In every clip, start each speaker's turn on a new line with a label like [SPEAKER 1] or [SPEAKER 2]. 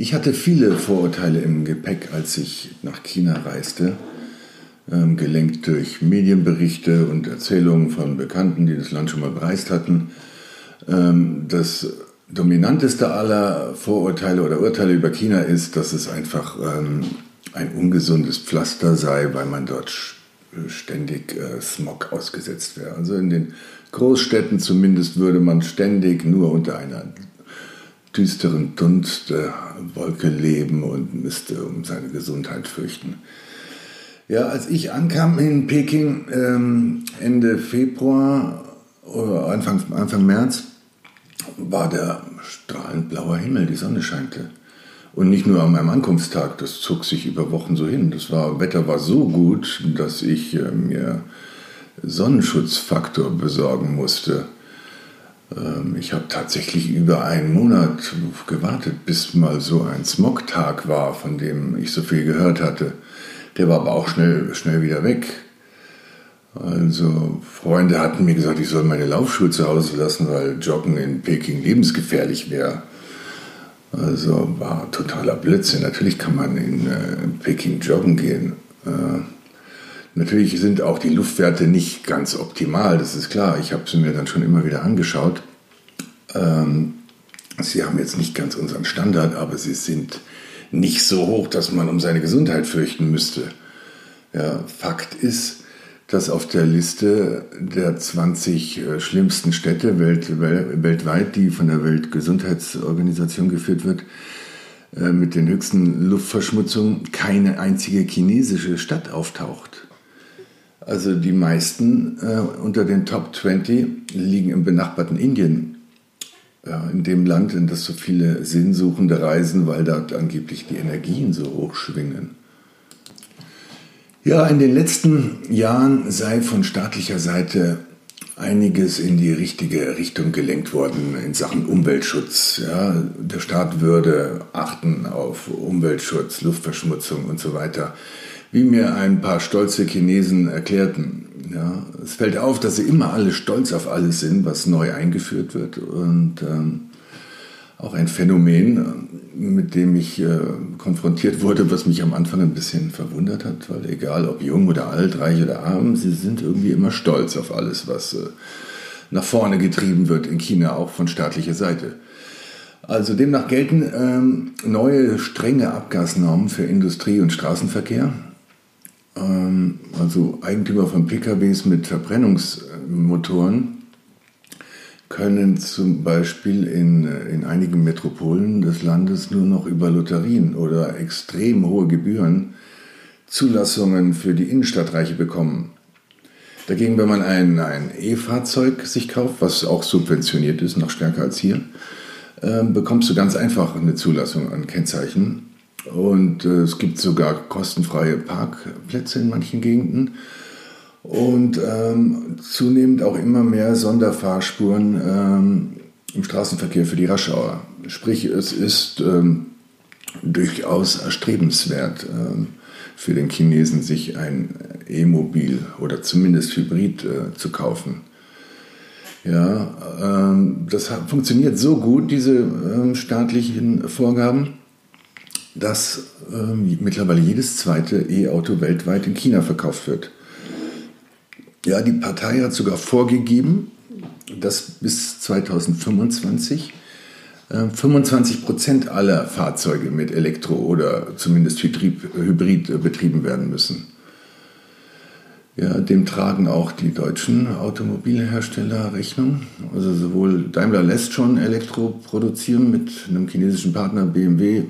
[SPEAKER 1] Ich hatte viele Vorurteile im Gepäck, als ich nach China reiste, ähm, gelenkt durch Medienberichte und Erzählungen von Bekannten, die das Land schon mal bereist hatten. Ähm, das dominanteste aller Vorurteile oder Urteile über China ist, dass es einfach ähm, ein ungesundes Pflaster sei, weil man dort ständig äh, Smog ausgesetzt wäre. Also in den Großstädten zumindest würde man ständig nur unter einer düsteren Dunstwolke leben und müsste um seine Gesundheit fürchten. Ja, als ich ankam in Peking ähm, Ende Februar oder Anfang, Anfang März, war der strahlend blauer Himmel, die Sonne scheinte. Und nicht nur an meinem Ankunftstag, das zog sich über Wochen so hin. Das war, Wetter war so gut, dass ich äh, mir Sonnenschutzfaktor besorgen musste. Ähm, ich habe tatsächlich über einen Monat gewartet, bis mal so ein Smogtag war, von dem ich so viel gehört hatte. Der war aber auch schnell, schnell wieder weg. Also Freunde hatten mir gesagt, ich soll meine Laufschuhe zu Hause lassen, weil Joggen in Peking lebensgefährlich wäre. Also war totaler Blödsinn. Natürlich kann man in äh, Peking joggen gehen. Äh, Natürlich sind auch die Luftwerte nicht ganz optimal, das ist klar. Ich habe sie mir dann schon immer wieder angeschaut. Ähm, sie haben jetzt nicht ganz unseren Standard, aber sie sind nicht so hoch, dass man um seine Gesundheit fürchten müsste. Ja, Fakt ist, dass auf der Liste der 20 äh, schlimmsten Städte welt, weltweit, die von der Weltgesundheitsorganisation geführt wird, äh, mit den höchsten Luftverschmutzungen keine einzige chinesische Stadt auftaucht. Also die meisten äh, unter den Top 20 liegen im benachbarten Indien. Ja, in dem Land, in das so viele Sinnsuchende reisen, weil dort angeblich die Energien so hoch schwingen. Ja, in den letzten Jahren sei von staatlicher Seite einiges in die richtige Richtung gelenkt worden in Sachen Umweltschutz. Ja, der Staat würde achten auf Umweltschutz, Luftverschmutzung und so weiter wie mir ein paar stolze Chinesen erklärten. Ja, es fällt auf, dass sie immer alle stolz auf alles sind, was neu eingeführt wird. Und ähm, auch ein Phänomen, mit dem ich äh, konfrontiert wurde, was mich am Anfang ein bisschen verwundert hat, weil egal ob jung oder alt, reich oder arm, sie sind irgendwie immer stolz auf alles, was äh, nach vorne getrieben wird in China, auch von staatlicher Seite. Also demnach gelten ähm, neue strenge Abgasnormen für Industrie und Straßenverkehr also Eigentümer von PKWs mit Verbrennungsmotoren, können zum Beispiel in, in einigen Metropolen des Landes nur noch über Lotterien oder extrem hohe Gebühren Zulassungen für die Innenstadtreiche bekommen. Dagegen, wenn man ein, ein E-Fahrzeug sich kauft, was auch subventioniert ist, noch stärker als hier, äh, bekommst du ganz einfach eine Zulassung an Kennzeichen und äh, es gibt sogar kostenfreie Parkplätze in manchen Gegenden. Und ähm, zunehmend auch immer mehr Sonderfahrspuren ähm, im Straßenverkehr für die Raschauer. Sprich, es ist ähm, durchaus erstrebenswert ähm, für den Chinesen, sich ein E-Mobil oder zumindest Hybrid äh, zu kaufen. Ja, ähm, das funktioniert so gut, diese ähm, staatlichen Vorgaben dass äh, mittlerweile jedes zweite E-Auto weltweit in China verkauft wird. Ja, die Partei hat sogar vorgegeben, dass bis 2025 äh, 25 Prozent aller Fahrzeuge mit Elektro- oder zumindest Hybrid, Hybrid äh, betrieben werden müssen. Ja, dem tragen auch die deutschen Automobilhersteller Rechnung. Also sowohl Daimler lässt schon Elektro produzieren mit einem chinesischen Partner BMW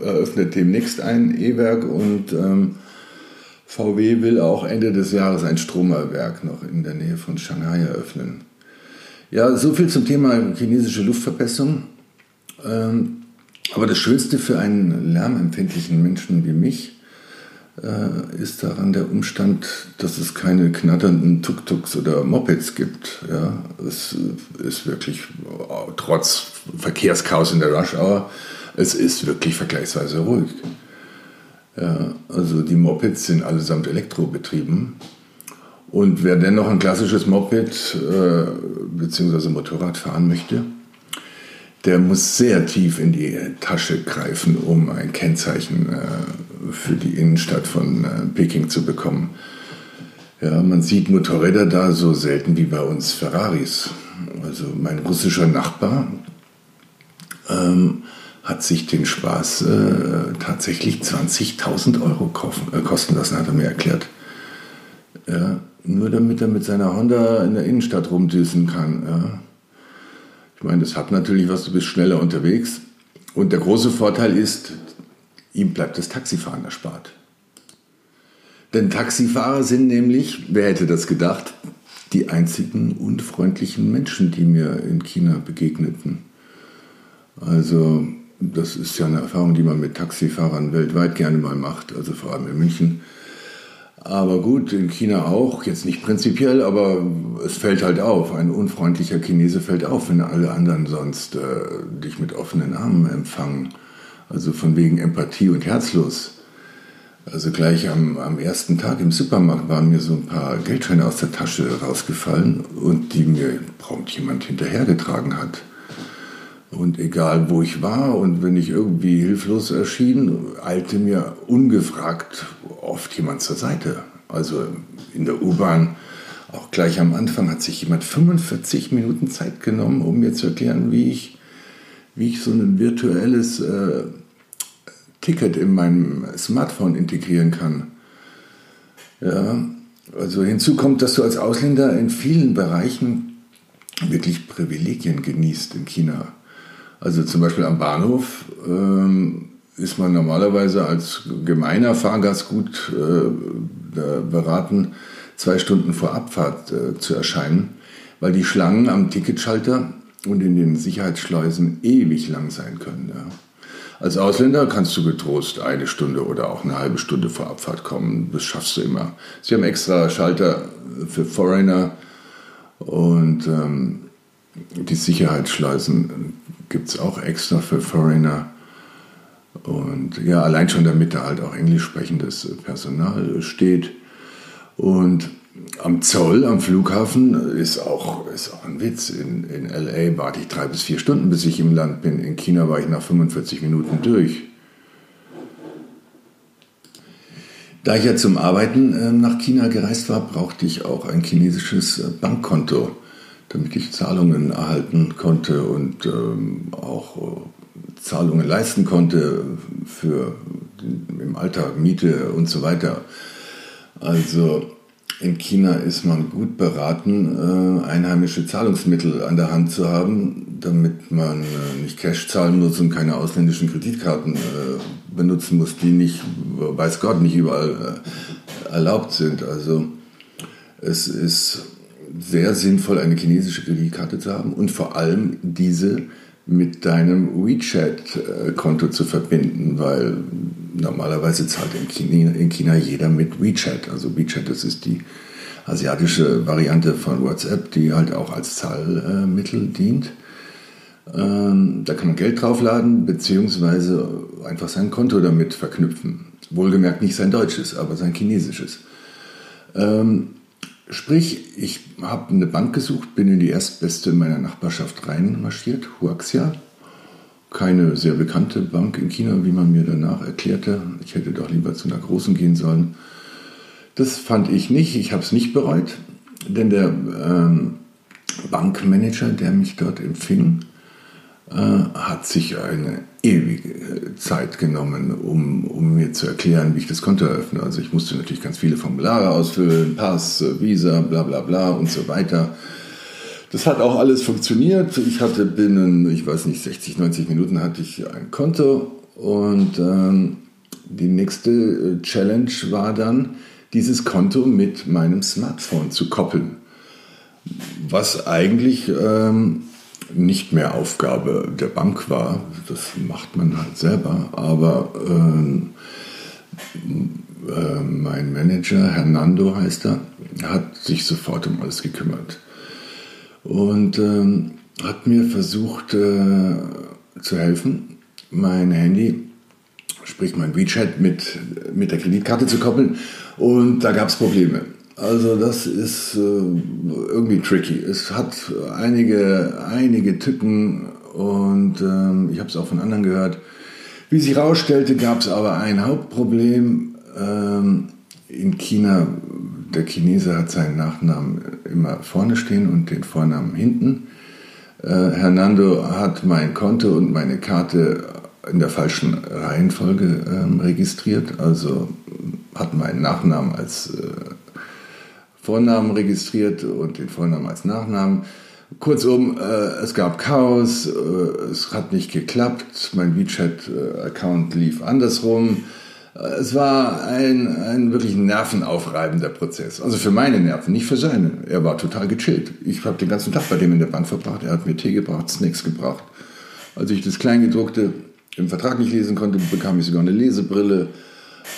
[SPEAKER 1] eröffnet demnächst ein E-Werk und ähm, VW will auch Ende des Jahres ein Stromerwerk noch in der Nähe von Shanghai eröffnen. Ja, so viel zum Thema chinesische Luftverbesserung. Ähm, Aber das Schönste für einen lärmempfindlichen Menschen wie mich äh, ist daran der Umstand, dass es keine knatternden Tuk-Tuks oder Mopeds gibt. Ja, es ist wirklich, trotz Verkehrschaos in der Rush Hour, es ist wirklich vergleichsweise ruhig. Also die Mopeds sind allesamt elektrobetrieben. Und wer denn noch ein klassisches Moped äh, bzw. Motorrad fahren möchte, der muss sehr tief in die Tasche greifen, um ein Kennzeichen äh, für die Innenstadt von äh, Peking zu bekommen. Ja, man sieht Motorräder da so selten wie bei uns Ferraris. Also mein russischer Nachbar ähm, hat sich den Spaß äh, tatsächlich 20.000 Euro kaufen, äh, kosten lassen, hat er mir erklärt. Ja, nur damit er mit seiner Honda in der Innenstadt rumdüsen kann. Ja. Ich meine, das hat natürlich was, du bist schneller unterwegs. Und der große Vorteil ist, ihm bleibt das Taxifahren erspart. Denn Taxifahrer sind nämlich, wer hätte das gedacht, die einzigen unfreundlichen Menschen, die mir in China begegneten. Also das ist ja eine Erfahrung, die man mit Taxifahrern weltweit gerne mal macht, also vor allem in München. Aber gut, in China auch, jetzt nicht prinzipiell, aber es fällt halt auf. Ein unfreundlicher Chinese fällt auf, wenn alle anderen sonst äh, dich mit offenen Armen empfangen. Also von wegen Empathie und herzlos. Also gleich am, am ersten Tag im Supermarkt waren mir so ein paar Geldscheine aus der Tasche rausgefallen und die mir prompt jemand hinterhergetragen hat. Und egal wo ich war und wenn ich irgendwie hilflos erschien, eilte mir ungefragt oft jemand zur Seite. Also in der U-Bahn, auch gleich am Anfang, hat sich jemand 45 Minuten Zeit genommen, um mir zu erklären, wie ich, wie ich so ein virtuelles äh, Ticket in meinem Smartphone integrieren kann. Ja, also hinzu kommt, dass du als Ausländer in vielen Bereichen wirklich Privilegien genießt in China. Also zum Beispiel am Bahnhof ähm, ist man normalerweise als gemeiner Fahrgast gut äh, beraten, zwei Stunden vor Abfahrt äh, zu erscheinen, weil die Schlangen am Ticketschalter und in den Sicherheitsschleusen ewig lang sein können. Ja. Als Ausländer kannst du getrost eine Stunde oder auch eine halbe Stunde vor Abfahrt kommen. Das schaffst du immer. Sie haben extra Schalter für Foreigner und ähm, die Sicherheitsschleusen gibt es auch extra für Foreigner. Und ja, allein schon damit da halt auch englisch sprechendes Personal steht. Und am Zoll, am Flughafen, ist auch, ist auch ein Witz. In, in LA warte ich drei bis vier Stunden, bis ich im Land bin. In China war ich nach 45 Minuten durch. Da ich ja zum Arbeiten äh, nach China gereist war, brauchte ich auch ein chinesisches Bankkonto damit ich Zahlungen erhalten konnte und ähm, auch äh, Zahlungen leisten konnte für den, im Alltag Miete und so weiter. Also in China ist man gut beraten, äh, einheimische Zahlungsmittel an der Hand zu haben, damit man äh, nicht Cash zahlen muss und keine ausländischen Kreditkarten äh, benutzen muss, die nicht, weiß Gott, nicht überall äh, erlaubt sind. Also es ist sehr sinnvoll, eine chinesische Kreditkarte zu haben und vor allem diese mit deinem WeChat-Konto zu verbinden, weil normalerweise zahlt in China, in China jeder mit WeChat. Also WeChat, das ist die asiatische Variante von WhatsApp, die halt auch als Zahlmittel dient. Ähm, da kann man Geld draufladen, beziehungsweise einfach sein Konto damit verknüpfen. Wohlgemerkt nicht sein deutsches, aber sein chinesisches. Ähm, Sprich, ich habe eine Bank gesucht, bin in die erstbeste in meiner Nachbarschaft reinmarschiert, Huaxia. Keine sehr bekannte Bank in China, wie man mir danach erklärte. Ich hätte doch lieber zu einer großen gehen sollen. Das fand ich nicht, ich habe es nicht bereut, denn der ähm, Bankmanager, der mich dort empfing, hat sich eine ewige Zeit genommen, um, um mir zu erklären, wie ich das Konto eröffne. Also ich musste natürlich ganz viele Formulare ausfüllen, Pass, Visa, bla bla bla und so weiter. Das hat auch alles funktioniert. Ich hatte binnen, ich weiß nicht, 60, 90 Minuten hatte ich ein Konto und ähm, die nächste Challenge war dann, dieses Konto mit meinem Smartphone zu koppeln. Was eigentlich ähm, nicht mehr Aufgabe der Bank war. Das macht man halt selber. Aber ähm, äh, mein Manager, Hernando heißt er, hat sich sofort um alles gekümmert. Und ähm, hat mir versucht äh, zu helfen, mein Handy, sprich mein WeChat, mit, mit der Kreditkarte zu koppeln. Und da gab es Probleme. Also das ist äh, irgendwie tricky. Es hat einige, einige Tücken und ähm, ich habe es auch von anderen gehört. Wie sich herausstellte, gab es aber ein Hauptproblem. Ähm, in China, der Chinese hat seinen Nachnamen immer vorne stehen und den Vornamen hinten. Äh, Hernando hat mein Konto und meine Karte in der falschen Reihenfolge ähm, registriert, also hat meinen Nachnamen als äh, Vornamen registriert und den Vornamen als Nachnamen. Kurzum, äh, es gab Chaos, äh, es hat nicht geklappt, mein WeChat-Account lief andersrum. Äh, es war ein, ein wirklich nervenaufreibender Prozess. Also für meine Nerven, nicht für seine. Er war total gechillt. Ich habe den ganzen Tag bei dem in der Bank verbracht. Er hat mir Tee gebracht, Snacks gebracht. Als ich das Kleingedruckte im Vertrag nicht lesen konnte, bekam ich sogar eine Lesebrille.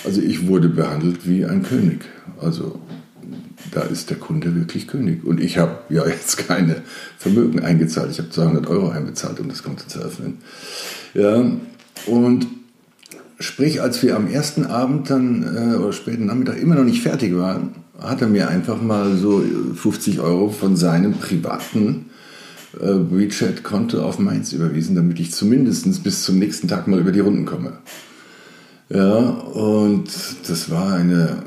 [SPEAKER 1] Also ich wurde behandelt wie ein König. Also da ist der Kunde wirklich König. Und ich habe ja jetzt keine Vermögen eingezahlt. Ich habe 200 Euro einbezahlt, um das Konto zu öffnen. Ja, und sprich, als wir am ersten Abend dann äh, oder späten Nachmittag immer noch nicht fertig waren, hat er mir einfach mal so 50 Euro von seinem privaten äh, WeChat-Konto auf meins überwiesen, damit ich zumindest bis zum nächsten Tag mal über die Runden komme. Ja, und das war eine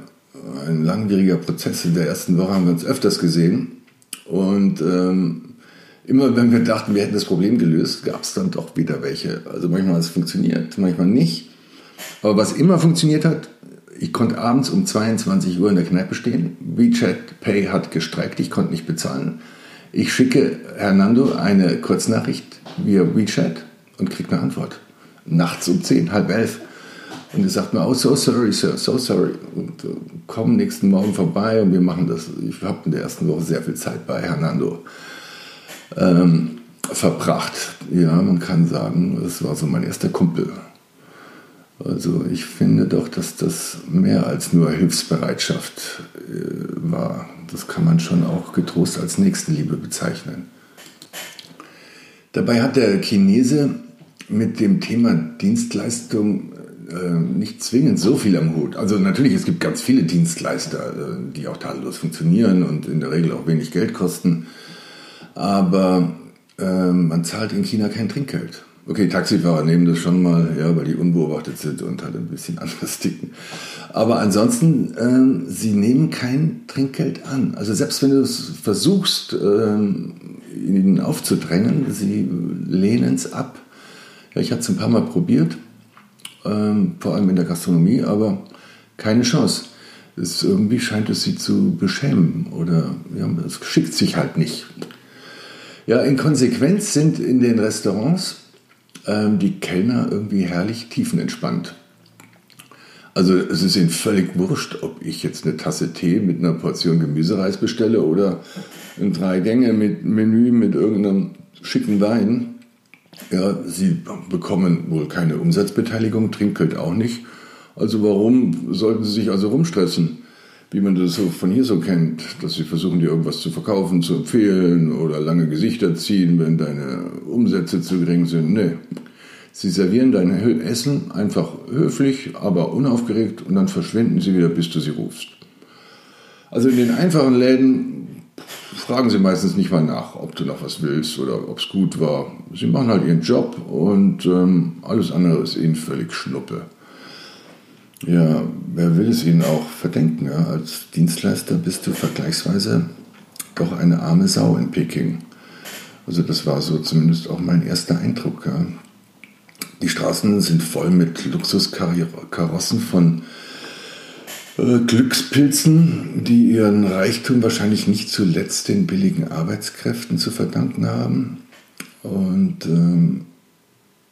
[SPEAKER 1] ein langwieriger Prozess. In der ersten Woche haben wir uns öfters gesehen. Und ähm, immer wenn wir dachten, wir hätten das Problem gelöst, gab es dann doch wieder welche. Also manchmal hat es funktioniert, manchmal nicht. Aber was immer funktioniert hat, ich konnte abends um 22 Uhr in der Kneipe stehen. WeChat Pay hat gestreikt, ich konnte nicht bezahlen. Ich schicke Hernando eine Kurznachricht via WeChat und kriege eine Antwort. Nachts um 10, halb elf. Und er sagt mir, oh, so sorry, sir, so sorry. Und äh, komm nächsten Morgen vorbei und wir machen das. Ich habe in der ersten Woche sehr viel Zeit bei Hernando ähm, verbracht. Ja, man kann sagen, es war so mein erster Kumpel. Also ich finde doch, dass das mehr als nur Hilfsbereitschaft äh, war. Das kann man schon auch getrost als Nächstenliebe bezeichnen. Dabei hat der Chinese mit dem Thema Dienstleistung äh, nicht zwingend so viel am Hut. Also natürlich, es gibt ganz viele Dienstleister, äh, die auch tadellos funktionieren und in der Regel auch wenig Geld kosten. Aber äh, man zahlt in China kein Trinkgeld. Okay, Taxifahrer nehmen das schon mal, ja, weil die unbeobachtet sind und halt ein bisschen anders ticken. Aber ansonsten, äh, sie nehmen kein Trinkgeld an. Also selbst wenn du es versuchst, äh, ihnen aufzudrängen, sie lehnen es ab. Ja, ich hatte es ein paar Mal probiert ähm, vor allem in der Gastronomie, aber keine Chance. Es irgendwie scheint es sie zu beschämen oder ja, es schickt sich halt nicht. Ja, in Konsequenz sind in den Restaurants ähm, die Kellner irgendwie herrlich tiefenentspannt. Also es ist ihnen völlig wurscht, ob ich jetzt eine Tasse Tee mit einer Portion Gemüsereis bestelle oder ein Drei-Gänge-Menü mit irgendeinem schicken Wein. Ja, sie bekommen wohl keine Umsatzbeteiligung, Trinkgeld auch nicht. Also warum sollten sie sich also rumstressen? Wie man das so von hier so kennt, dass sie versuchen, dir irgendwas zu verkaufen, zu empfehlen oder lange Gesichter ziehen, wenn deine Umsätze zu gering sind. Nee. Sie servieren dein Essen einfach höflich, aber unaufgeregt und dann verschwinden sie wieder, bis du sie rufst. Also in den einfachen Läden fragen sie meistens nicht mal nach, ob du noch was willst oder ob es gut war. Sie machen halt ihren Job und ähm, alles andere ist ihnen völlig Schnuppe. Ja, wer will es ihnen auch verdenken? Ja? Als Dienstleister bist du vergleichsweise doch eine arme Sau in Peking. Also das war so zumindest auch mein erster Eindruck. Ja? Die Straßen sind voll mit Luxuskarossen von Glückspilzen, die ihren Reichtum wahrscheinlich nicht zuletzt den billigen Arbeitskräften zu verdanken haben. Und ähm,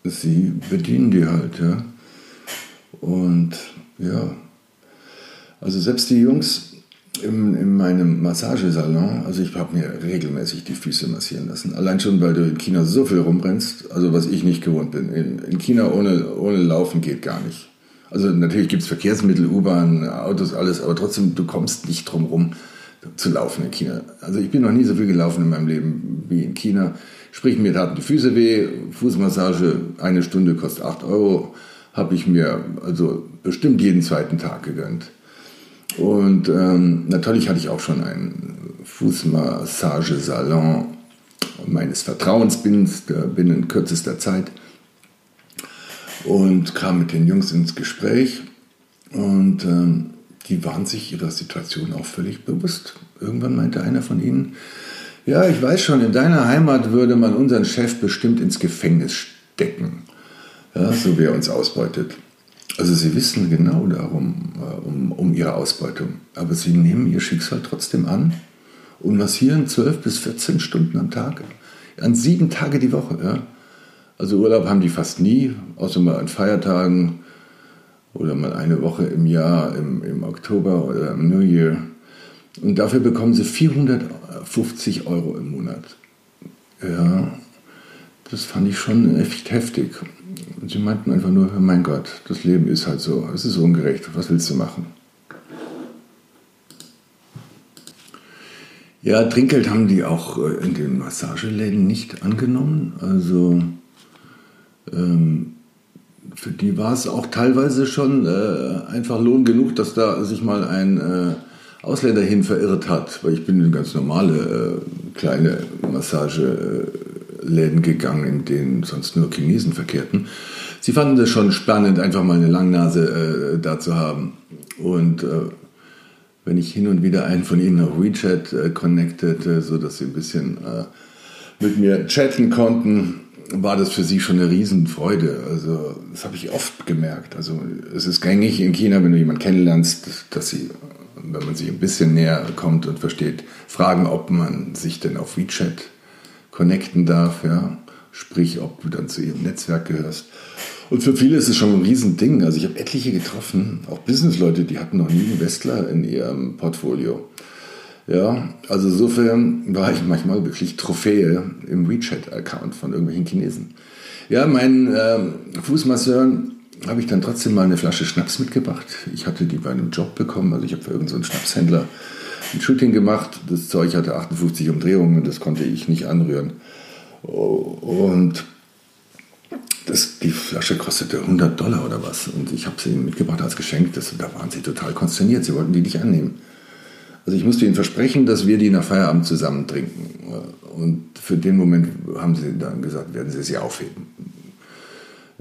[SPEAKER 1] sie bedienen die halt, ja. Und ja, also selbst die Jungs in, in meinem Massagesalon, also ich habe mir regelmäßig die Füße massieren lassen. Allein schon, weil du in China so viel rumrennst, also was ich nicht gewohnt bin. In, in China ohne, ohne Laufen geht gar nicht. Also natürlich gibt es Verkehrsmittel, U-Bahn, Autos, alles, aber trotzdem, du kommst nicht drum rum zu laufen in China. Also ich bin noch nie so viel gelaufen in meinem Leben wie in China. Sprich, mir taten die Füße weh, Fußmassage, eine Stunde kostet 8 Euro, habe ich mir also bestimmt jeden zweiten Tag gegönnt. Und ähm, natürlich hatte ich auch schon einen Fußmassagesalon meines Vertrauens binnen kürzester Zeit und kam mit den Jungs ins Gespräch und ähm, die waren sich ihrer Situation auch völlig bewusst. Irgendwann meinte einer von ihnen, ja, ich weiß schon, in deiner Heimat würde man unseren Chef bestimmt ins Gefängnis stecken, ja, so wie er uns ausbeutet. Also sie wissen genau darum, äh, um, um ihre Ausbeutung. Aber sie nehmen ihr Schicksal trotzdem an und massieren 12 bis 14 Stunden am Tag. An sieben Tage die Woche. Ja. Also Urlaub haben die fast nie, außer mal an Feiertagen oder mal eine Woche im Jahr, im, im Oktober oder im New Year. Und dafür bekommen sie 450 Euro im Monat. Ja, das fand ich schon echt heftig. Und sie meinten einfach nur, mein Gott, das Leben ist halt so, es ist ungerecht, was willst du machen? Ja, Trinkgeld haben die auch äh, in den Massageläden nicht angenommen. Also ähm, für die war es auch teilweise schon äh, einfach Lohn genug, dass da sich mal ein äh, Ausländer hin verirrt hat, weil ich bin in ganz normale äh, kleine Massageläden gegangen, in denen sonst nur Chinesen verkehrten. Sie fanden das schon spannend, einfach mal eine Langnase äh, da zu haben. Und äh, wenn ich hin und wieder einen von ihnen auf WeChat äh, connectete, so dass sie ein bisschen mit mir chatten konnten, war das für sie schon eine Riesenfreude. Also das habe ich oft gemerkt. Also es ist gängig in China, wenn du jemanden kennenlernst, dass sie wenn man sich ein bisschen näher kommt und versteht, fragen, ob man sich denn auf WeChat connecten darf, ja. Sprich, ob du dann zu ihrem Netzwerk gehörst. Und für viele ist es schon ein Riesending. Also ich habe etliche getroffen, auch Businessleute, die hatten noch nie einen Westler in ihrem Portfolio. Ja, also insofern war ich manchmal wirklich Trophäe im WeChat-Account von irgendwelchen Chinesen. Ja, mein äh, Fußmasseur habe ich dann trotzdem mal eine Flasche Schnaps mitgebracht. Ich hatte die bei einem Job bekommen, also ich habe für irgendeinen so Schnapshändler ein Shooting gemacht. Das Zeug hatte 58 Umdrehungen das konnte ich nicht anrühren. Und das, die Flasche kostete 100 Dollar oder was. Und ich habe sie ihnen mitgebracht als Geschenk. Das, da waren sie total konsterniert. Sie wollten die nicht annehmen. Also ich musste ihnen versprechen, dass wir die nach Feierabend zusammen trinken. Und für den Moment haben sie dann gesagt, werden sie sie aufheben.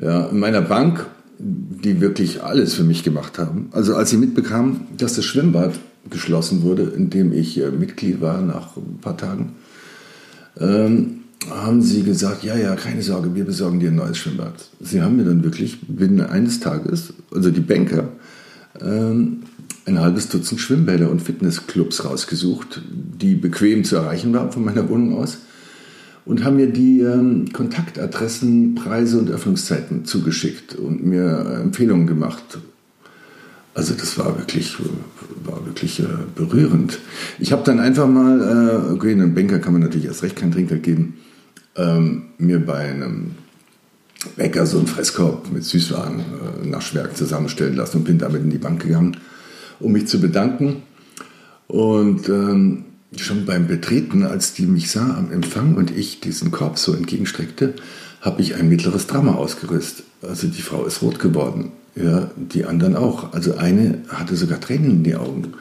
[SPEAKER 1] Ja, in meiner Bank die wirklich alles für mich gemacht haben. Also als sie mitbekamen, dass das Schwimmbad geschlossen wurde, in dem ich äh, Mitglied war nach ein paar Tagen, ähm, haben sie gesagt, ja, ja, keine Sorge, wir besorgen dir ein neues Schwimmbad. Sie haben mir dann wirklich binnen eines Tages, also die Banker, ähm, ein halbes Dutzend Schwimmbäder und Fitnessclubs rausgesucht, die bequem zu erreichen waren von meiner Wohnung aus und haben mir die ähm, Kontaktadressen, Preise und Öffnungszeiten zugeschickt und mir äh, Empfehlungen gemacht. Also das war wirklich, war wirklich äh, berührend. Ich habe dann einfach mal, äh, okay, einem Banker kann man natürlich erst recht kein Trinkgeld geben, ähm, mir bei einem Bäcker so einen Fresskorb mit Süßwaren äh, nach Schwerk zusammenstellen lassen und bin damit in die Bank gegangen, um mich zu bedanken. Und ähm, schon beim Betreten, als die mich sah am Empfang und ich diesen Korb so entgegenstreckte, habe ich ein mittleres Drama ausgerüstet. Also die Frau ist rot geworden. Ja, die anderen auch. Also eine hatte sogar Tränen in die Augen.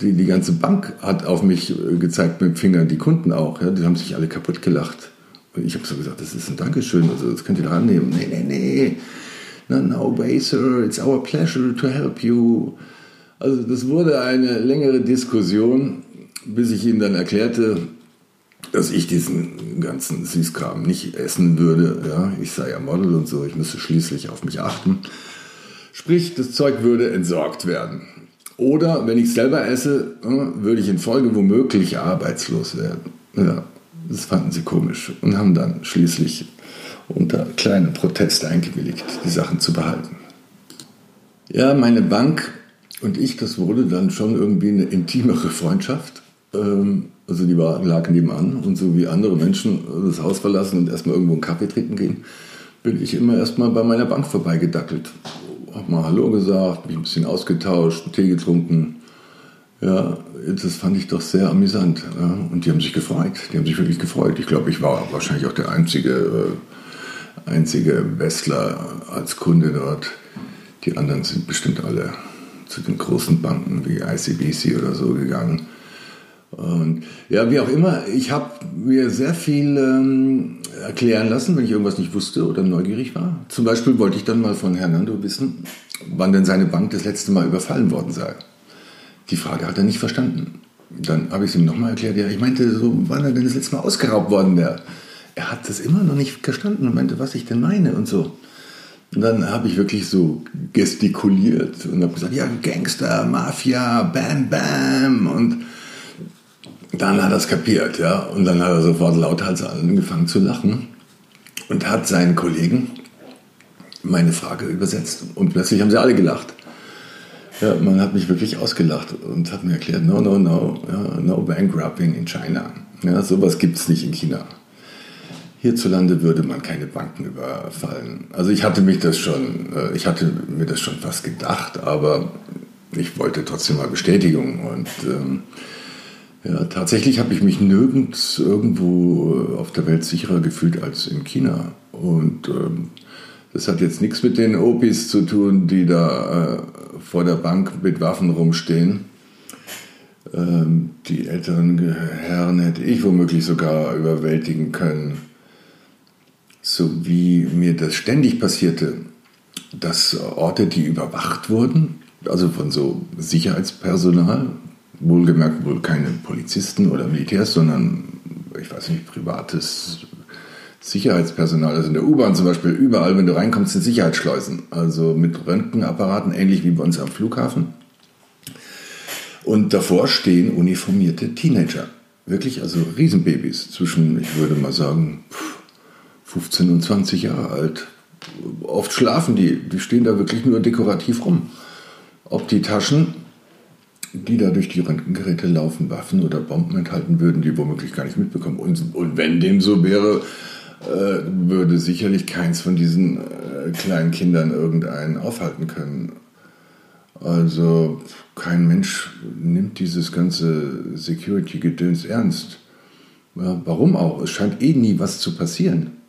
[SPEAKER 1] Die, die ganze Bank hat auf mich äh, gezeigt mit dem Finger, die Kunden auch. Ja, die haben sich alle kaputt gelacht. Und ich habe so gesagt, das ist ein Dankeschön, also das könnt ihr doch annehmen. Nee, nee, nee. No, no way, sir, it's our pleasure to help you. Also das wurde eine längere Diskussion bis ich ihm dann erklärte, dass ich diesen ganzen Süßkram nicht essen würde. Ja, ich sei ja Model und so, ich müsste schließlich auf mich achten. Sprich, das Zeug würde entsorgt werden. Oder wenn ich selber esse, äh, würde ich in Folge womöglich arbeitslos werden. Ja, das fanden sie komisch und haben dann schließlich unter kleinen Protest eingewilligt, die Sachen zu behalten. Ja, meine Bank Und ich, das wurde dann schon irgendwie eine intimere Freundschaft. Ähm, also die war, lag nebenan und so wie andere Menschen das Haus verlassen und erstmal irgendwo einen Kaffee trinken gehen, bin ich immer erstmal bei meiner Bank vorbeigedackelt. Hab mal Hallo gesagt, mich ein bisschen ausgetauscht, einen Tee getrunken. Ja, das fand ich doch sehr amüsant. Ja. Und die haben sich gefreut. Die haben sich wirklich gefreut. Ich glaube, ich war wahrscheinlich auch der einzige, äh, einzige Westler als Kunde dort. Die anderen sind bestimmt alle zu den großen Banken wie ICBC oder so gegangen. Und ja, wie auch immer, ich habe mir sehr viel ähm, erklären lassen, wenn ich irgendwas nicht wusste oder neugierig war. Zum Beispiel wollte ich dann mal von Hernando wissen, wann denn seine Bank das letzte Mal überfallen worden sei. Die Frage hat er nicht verstanden. Dann habe ich es ihm nochmal erklärt, ja, ich meinte, so, wann er denn das letzte Mal ausgeraubt worden wäre. Er hat das immer noch nicht verstanden und meinte, was ich denn meine und so. Und dann habe ich wirklich so gestikuliert und habe gesagt, ja, Gangster, Mafia, Bam, Bam. Und dann hat er es kapiert, ja. Und dann hat er sofort lauthals angefangen zu lachen und hat seinen Kollegen meine Frage übersetzt. Und plötzlich haben sie alle gelacht. Ja, man hat mich wirklich ausgelacht und hat mir erklärt, no, no, no, no bankrupting in China. Ja, sowas gibt es nicht in China. Hierzulande würde man keine Banken überfallen. Also ich hatte mich das schon, äh, ich hatte mir das schon fast gedacht, aber ich wollte trotzdem mal Bestätigung und ähm, ja, tatsächlich habe ich mich nirgends irgendwo auf der Welt sicherer gefühlt als in China. Und ähm, das hat jetzt nichts mit den Opis zu tun, die da äh, vor der Bank mit Waffen rumstehen. Ähm, die älteren Herren hätte ich womöglich sogar überwältigen können. So wie mir das ständig passierte, dass Orte, die überwacht wurden, also von so Sicherheitspersonal, wohlgemerkt wohl keine Polizisten oder Militärs, sondern, ich weiß nicht, privates Sicherheitspersonal, also in der U-Bahn zum Beispiel, überall, wenn du reinkommst, sind Sicherheitsschleusen, also mit Röntgenapparaten, ähnlich wie bei uns am Flughafen. Und davor stehen uniformierte Teenager, wirklich also Riesenbabys, zwischen, ich würde mal sagen, 15 und 20 Jahre alt. Oft schlafen die, die stehen da wirklich nur dekorativ rum. Ob die Taschen, die da durch die Röntgengeräte laufen, Waffen oder Bomben enthalten würden, die womöglich gar nicht mitbekommen. Und, und wenn dem so wäre, äh, würde sicherlich keins von diesen äh, kleinen Kindern irgendeinen aufhalten können. Also kein Mensch nimmt dieses ganze Security-Gedöns ernst. Ja, warum auch? Es scheint eh nie was zu passieren.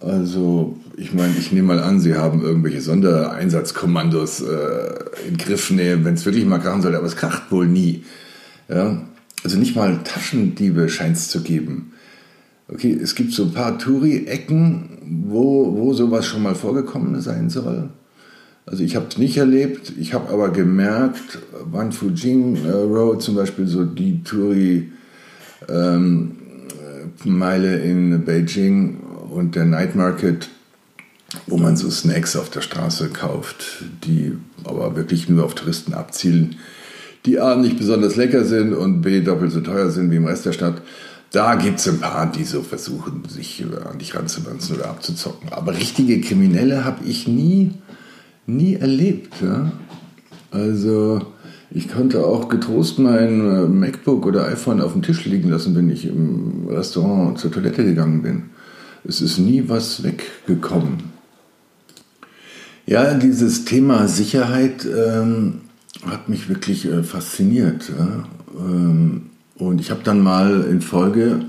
[SPEAKER 1] Also, ich meine, ich nehme mal an, Sie haben irgendwelche Sondereinsatzkommandos äh, in Griffnähe, wenn es wirklich mal krachen sollte, aber es kracht wohl nie. Ja? Also nicht mal Taschendiebe scheint es zu geben. Okay, es gibt so ein paar Touri-Ecken, wo, wo sowas schon mal vorgekommen sein soll. Also ich habe es nicht erlebt, ich habe aber gemerkt, Wan Fujing äh, Road zum Beispiel, so die Touri-Meile ähm, in Beijing und der Night Market, wo man so Snacks auf der Straße kauft, die aber wirklich nur auf Touristen abzielen, die A nicht besonders lecker sind und B doppelt so teuer sind wie im Rest der Stadt. Da gibt es ein paar, die so versuchen, sich an dich ranzuwanzen oder abzuzocken. Aber richtige Kriminelle habe ich nie, nie erlebt. Ja? Also ich konnte auch getrost mein äh, MacBook oder iPhone auf dem Tisch liegen lassen, wenn ich im Restaurant zur Toilette gegangen bin. Es ist nie was weggekommen. Ja, dieses Thema Sicherheit ähm, hat mich wirklich äh, fasziniert. Ja? Ähm, und ich habe dann mal in Folge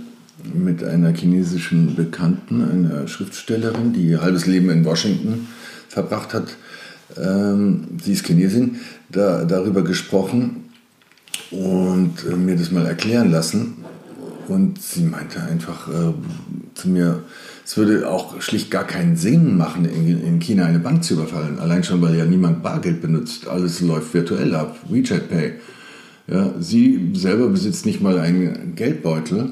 [SPEAKER 1] mit einer chinesischen Bekannten, einer Schriftstellerin, die ihr halbes Leben in Washington verbracht hat, ähm, sie ist Chinesin, da, darüber gesprochen und äh, mir das mal erklären lassen. Und sie meinte einfach äh, zu mir, es würde auch schlicht gar keinen Sinn machen, in, in, China eine Bank zu überfallen. Allein schon, weil ja niemand Bargeld benutzt. Alles läuft virtuell ab. WeChat Pay. Ja, sie selber besitzt nicht mal einen Geldbeutel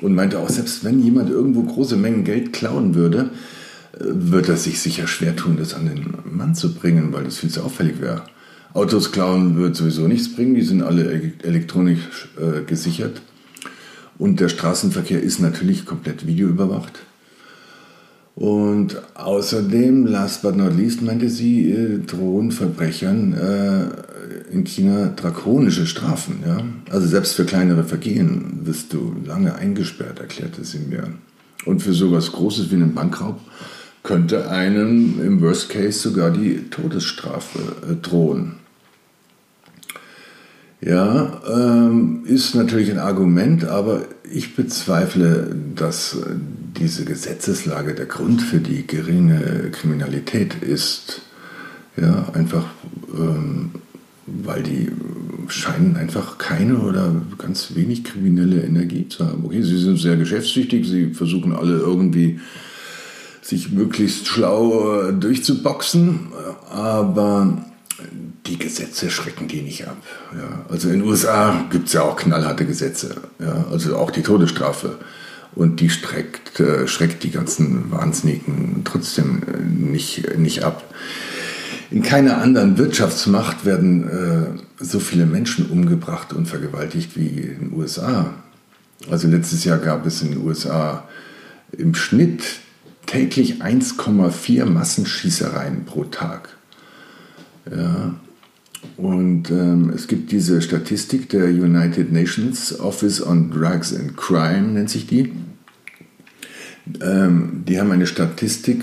[SPEAKER 1] und meinte auch, selbst wenn jemand irgendwo große Mengen Geld klauen würde, äh, wird er sich sicher schwer tun, das an den Mann zu bringen, weil das viel zu auffällig wäre. Autos klauen wird sowieso nichts bringen, die sind alle elektronisch äh, gesichert. Und der Straßenverkehr ist natürlich komplett videoüberwacht. Und außerdem, last but not least, meinte sie, äh, drohen Verbrechern äh, in China drakonische Strafen. Ja? Also selbst für kleinere Vergehen wirst du lange eingesperrt, erklärte sie mir. Und für sowas Großes wie einen Bankraub könnte einem im Worst Case sogar die Todesstrafe äh, drohen. Ja, ähm, ist natürlich ein Argument, aber ich bezweifle, dass diese Gesetzeslage der Grund für die geringe Kriminalität ist. Ja, einfach, ähm, weil die scheinen einfach keine oder ganz wenig kriminelle Energie zu haben. Okay, sie sind sehr geschäftstüchtig, sie versuchen alle irgendwie sich möglichst schlau äh, durchzuboxen, aber die Gesetze schrecken die nicht ab. Ja. Also in den USA gibt es ja auch knallharte Gesetze, ja. also auch die Todesstrafe. Und die streckt, äh, schreckt die ganzen Wahnsinnigen trotzdem äh, nicht, nicht ab. In keiner anderen Wirtschaftsmacht werden äh, so viele Menschen umgebracht und vergewaltigt wie in den USA. Also letztes Jahr gab es in den USA im Schnitt täglich 1,4 Massenschießereien pro Tag. Ja. Und ähm, es gibt diese Statistik der United Nations Office on Drugs and Crime, nennt sich die. Ähm, die haben eine Statistik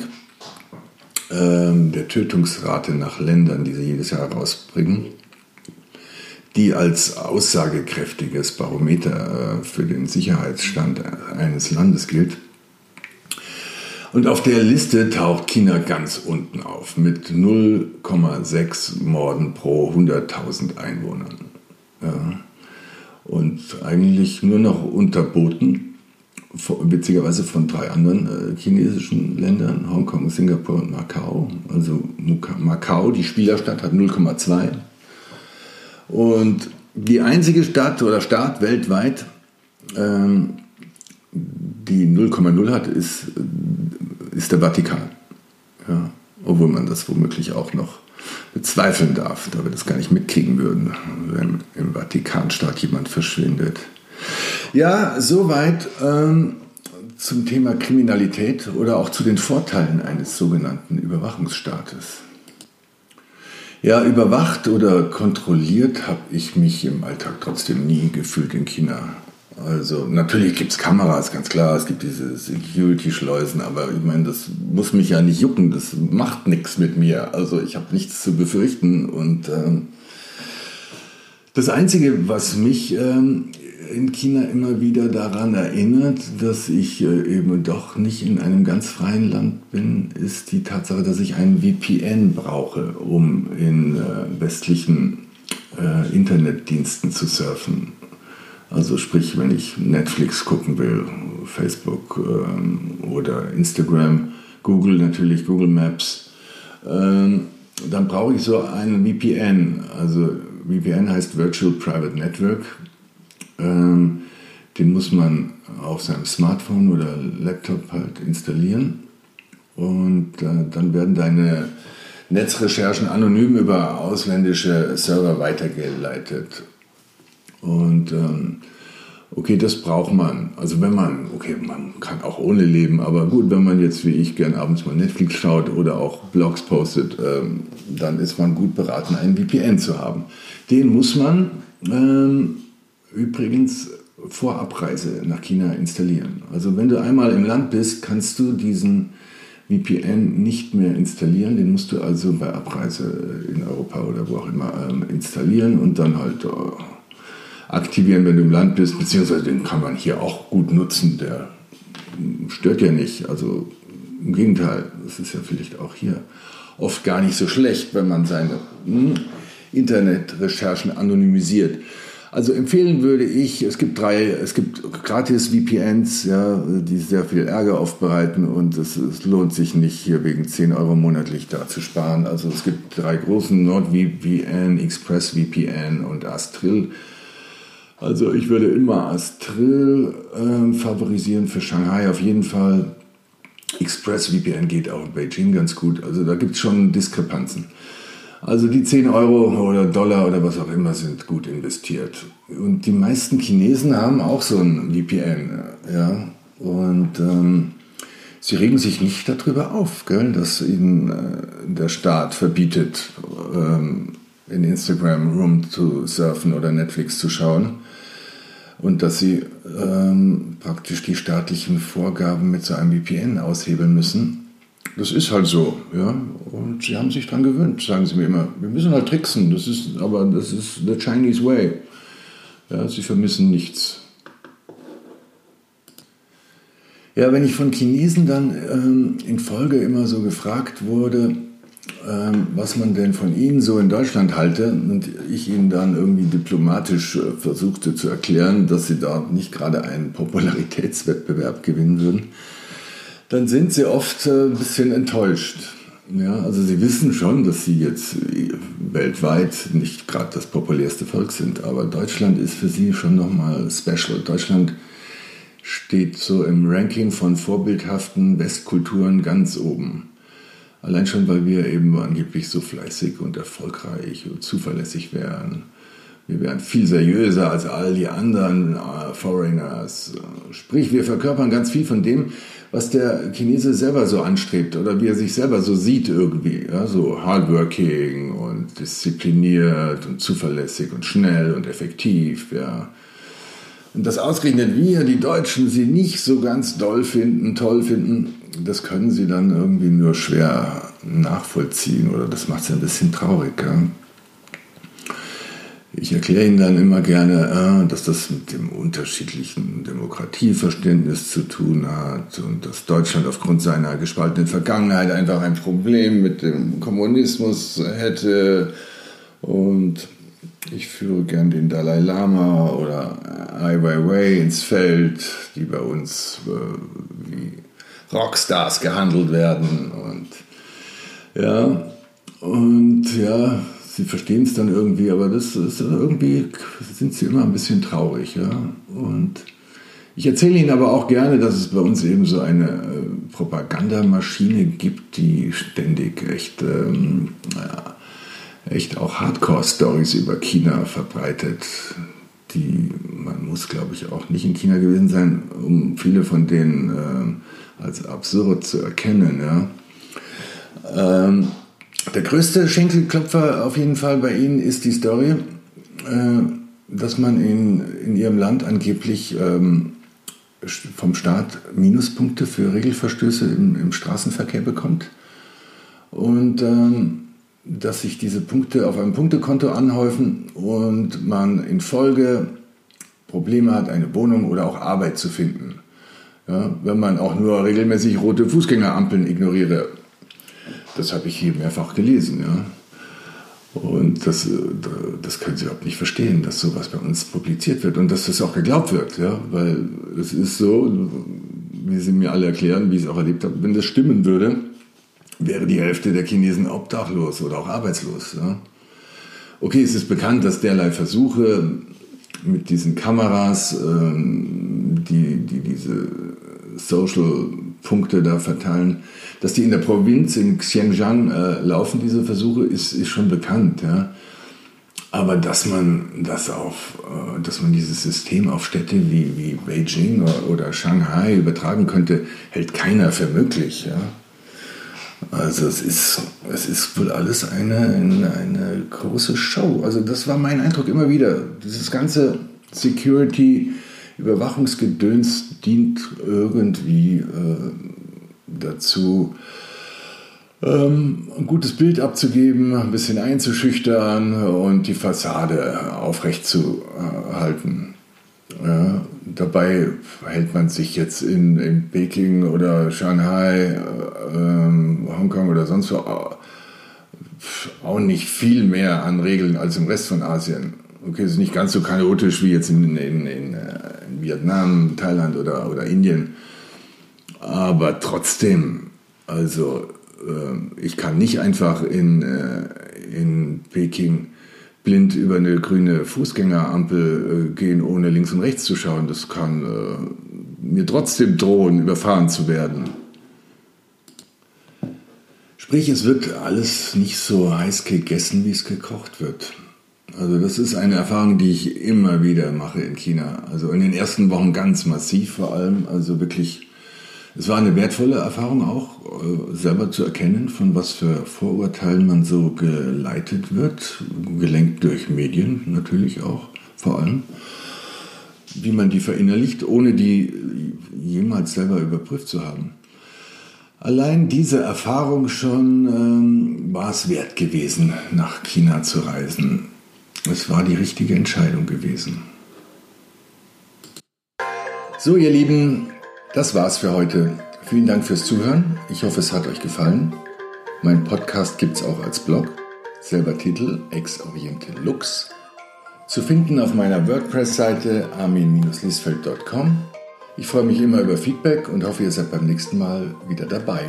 [SPEAKER 1] ähm, der Tötungsrate nach Ländern, die sie jedes Jahr herausbringen, die als aussagekräftiges Barometer äh, für den Sicherheitsstand eines Landes gilt. Und auf der Liste taucht China ganz unten auf mit 0,6 Morden pro 100.000 Einwohnern. Ja. Und eigentlich nur noch unterboten, witzigerweise von drei anderen äh, chinesischen Ländern, Hongkong, Singapur und Macau. Also Macau, die Spielerstadt, hat 0,2. Und die einzige Stadt oder Staat weltweit, ähm, die 0,0 hat, ist ist der Vatikan. Ja, obwohl man das womöglich auch noch bezweifeln darf, da wir das gar nicht mitkriegen würden, wenn im Vatikanstaat jemand verschwindet. Ja, soweit ähm, zum Thema Kriminalität oder auch zu den Vorteilen eines sogenannten Überwachungsstaates. Ja, überwacht oder kontrolliert habe ich mich im Alltag trotzdem nie gefühlt in China. Also natürlich gibt es Kameras, ganz klar, es gibt diese Security-Schleusen, aber ich meine, das muss mich ja nicht jucken, das macht nichts mit mir. Also ich habe nichts zu befürchten. Und ähm, das Einzige, was mich ähm, in China immer wieder daran erinnert, dass ich äh, eben doch nicht in einem ganz freien Land bin, ist die Tatsache, dass ich einen VPN brauche, um in äh, westlichen äh, Internetdiensten zu surfen. Also sprich, wenn ich Netflix gucken will, Facebook ähm, oder Instagram, Google natürlich, Google Maps, ähm, dann brauche ich so einen VPN. Also VPN heißt Virtual Private Network. Ähm, den muss man auf seinem Smartphone oder Laptop halt installieren. Und äh, dann werden deine Netzrecherchen anonym über ausländische Server weitergeleitet. Und ähm, okay, das braucht man. Also wenn man, okay, man kann auch ohne leben, aber gut, wenn man jetzt wie ich gern abends mal Netflix schaut oder auch Blogs postet, ähm, dann ist man gut beraten, einen VPN zu haben. Den muss man ähm, übrigens vor Abreise nach China installieren. Also wenn du einmal im Land bist, kannst du diesen VPN nicht mehr installieren. Den musst du also bei Abreise in Europa oder wo auch immer ähm, installieren und dann halt äh, aktivieren, wenn du im Land bist, beziehungsweise den kann man hier auch gut nutzen, der stört ja nicht. Also im Gegenteil, das ist ja vielleicht auch hier oft gar nicht so schlecht, wenn man seine hm, Internetrecherchen anonymisiert. Also empfehlen würde ich, es gibt drei, es gibt gratis VPNs, ja, die sehr viel Ärger aufbereiten und es, es, lohnt sich nicht, hier wegen 10 Euro monatlich da zu sparen. Also es gibt drei großen NordVPN, ExpressVPN und Astril. Also ich würde immer Astril äh, favorisieren für Shanghai auf jeden Fall. ExpressVPN geht auch in Beijing ganz gut. Also da gibt es schon Diskrepanzen. Also die 10 Euro oder Dollar oder was auch immer sind gut investiert. Und die meisten Chinesen haben auch so ein VPN. Ja? Und ähm, sie regen sich nicht darüber auf, gell, dass ihnen äh, der Staat verbietet, ähm, in Instagram rum zu surfen oder Netflix zu schauen und dass sie ähm, praktisch die staatlichen Vorgaben mit so einem VPN aushebeln müssen. Das ist halt so, ja. Und sie haben sich daran gewöhnt, sagen sie mir immer. Wir müssen halt tricksen, das ist, aber das ist the Chinese way. Ja, sie vermissen nichts. Ja, wenn ich von Chinesen dann ähm, in Folge immer so gefragt wurde, ähm, was man denn von ihnen so in Deutschland halte und ich ihnen dann irgendwie diplomatisch äh, versuchte zu erklären, dass sie dort nicht gerade einen Popularitätswettbewerb gewinnen würden, dann sind sie oft äh, ein bisschen enttäuscht. Ja, also sie wissen schon, dass sie jetzt äh, weltweit nicht gerade das populärste Volk sind, aber Deutschland ist für sie schon nochmal special. Deutschland steht so im Ranking von vorbildhaften Westkulturen ganz oben. Allein schon, weil wir eben angeblich so fleißig und erfolgreich und zuverlässig wären. Wir wären viel seriöser als all die anderen uh, Foreigners. Sprich, wir verkörpern ganz viel von dem, was der Chinese selber so anstrebt oder wie er sich selber so sieht irgendwie. Ja, so hardworking und diszipliniert und zuverlässig und schnell und effektiv. Ja. Und das ausgerechnet wir, die Deutschen, sie nicht so ganz doll finden, toll finden, das können sie dann irgendwie nur schwer nachvollziehen oder das macht sie ein bisschen traurig. Ja? Ich erkläre Ihnen dann immer gerne, äh, dass das mit dem unterschiedlichen Demokratieverständnis zu tun hat und dass Deutschland aufgrund seiner gespaltenen Vergangenheit einfach ein Problem mit dem Kommunismus hätte und ich führe gern den Dalai Lama oder Ai Weiwei ins Feld, die bei uns äh, Rockstars gehandelt werden und ja und ja sie verstehen es dann irgendwie, aber das ist irgendwie sind sie immer ein bisschen traurig, ja und ich erzähle Ihnen aber auch gerne, dass es bei uns eben so eine äh, Propagandamaschine gibt, die ständig echt ähm, ja, echt auch Hardcore-Stories über China verbreitet. Die, man muss, glaube ich, auch nicht in China gewesen sein, um viele von denen äh, als absurd zu erkennen. Ja. Ähm, der größte Schenkelklopfer auf jeden Fall bei Ihnen ist die Story, äh, dass man in, in Ihrem Land angeblich ähm, vom Staat Minuspunkte für Regelverstöße im, im Straßenverkehr bekommt. Und ähm, dass sich diese Punkte auf einem Punktekonto anhäufen und man in Folge Probleme hat, eine Wohnung oder auch Arbeit zu finden. Ja, wenn man auch nur regelmäßig rote Fußgängerampeln ignoriere. Das habe ich hier mehrfach gelesen. Ja. Und das, das können Sie überhaupt nicht verstehen, dass sowas bei uns publiziert wird und dass das auch geglaubt wird. Ja. Weil es ist so, wie Sie mir alle erklären, wie ich es auch erlebt habe, wenn das stimmen würde, wäre die Hälfte der Chinesen obdachlos oder auch arbeitslos. Ja? Okay, es ist bekannt, dass derlei Versuche mit diesen Kameras, ähm, die, die diese Social-Punkte da verteilen, dass die in der Provinz in Xinjiang äh, laufen, diese Versuche, ist, ist schon bekannt. Ja? Aber dass man das auf, äh, dass man dieses System auf Städte wie, wie Beijing oder, oder Shanghai übertragen könnte, hält keiner für möglich. Ja? Also es ist, es ist wohl alles eine, eine, große Show. Also das war mein Eindruck immer wieder. Dieses ganze Security-Überwachungsgedöns dient irgendwie äh, dazu, ähm, ein gutes Bild abzugeben, ein bisschen einzuschüchtern und die Fassade aufrechtzuerhalten. Ja, dabei hält man sich jetzt in, in Peking oder Shanghai, ähm, Hongkong oder sonst wo auch nicht viel mehr an Regeln als im Rest von Asien. Okay, es ist nicht ganz so chaotisch wie jetzt in, in, in, äh, in Vietnam, Thailand oder, oder Indien. Aber trotzdem, also äh, ich kann nicht einfach in, äh, in Peking blind über eine grüne Fußgängerampel äh, gehen, ohne links und rechts zu schauen. Das kann äh, mir trotzdem drohen, überfahren zu werden. Sprich, es wird alles nicht so heiß gegessen, wie es gekocht wird. Also das ist eine Erfahrung, die ich immer wieder mache in China. Also in den ersten Wochen ganz massiv vor allem. Also wirklich Es war eine wertvolle Erfahrung auch, äh, selber zu erkennen, von was für Vorurteilen man so geleitet wird, gelenkt durch Medien natürlich auch vor allem, wie man die verinnerlicht, ohne die jemals selber überprüft zu haben. Allein diese Erfahrung schon ähm, war es wert gewesen, nach China zu reisen. Es war die richtige Entscheidung gewesen. So, ihr Lieben, das war's für heute. Vielen Dank fürs Zuhören. Ich hoffe, es hat euch gefallen. Mein Podcast gibt's auch als Blog. Selber Titel Ex Oriente Lux. Zu finden auf meiner WordPress-Seite armin-liesfeld.com. Ich freue mich immer über Feedback und hoffe, ihr seid beim nächsten Mal wieder dabei.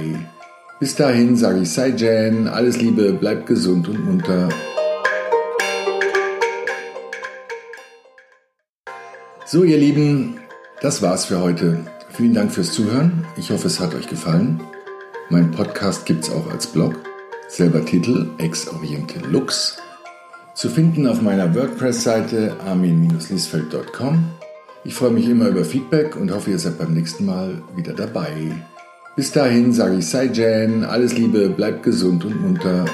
[SPEAKER 1] Bis dahin sage ich Sei Jan, alles Liebe, bleibt gesund und munter. So, ihr Lieben, das war's für heute. Vielen Dank fürs Zuhören. Ich hoffe, es hat euch gefallen. Mein Podcast gibt's auch als Blog. Selber Titel Ex Oriente Lux. Zu finden auf meiner WordPress-Seite armin-liesfeld.com. Ich freue mich immer über Feedback und hoffe, ihr seid beim nächsten Mal wieder dabei. Bis dahin sage ich Sei Jan, alles Liebe, bleibt gesund und munter.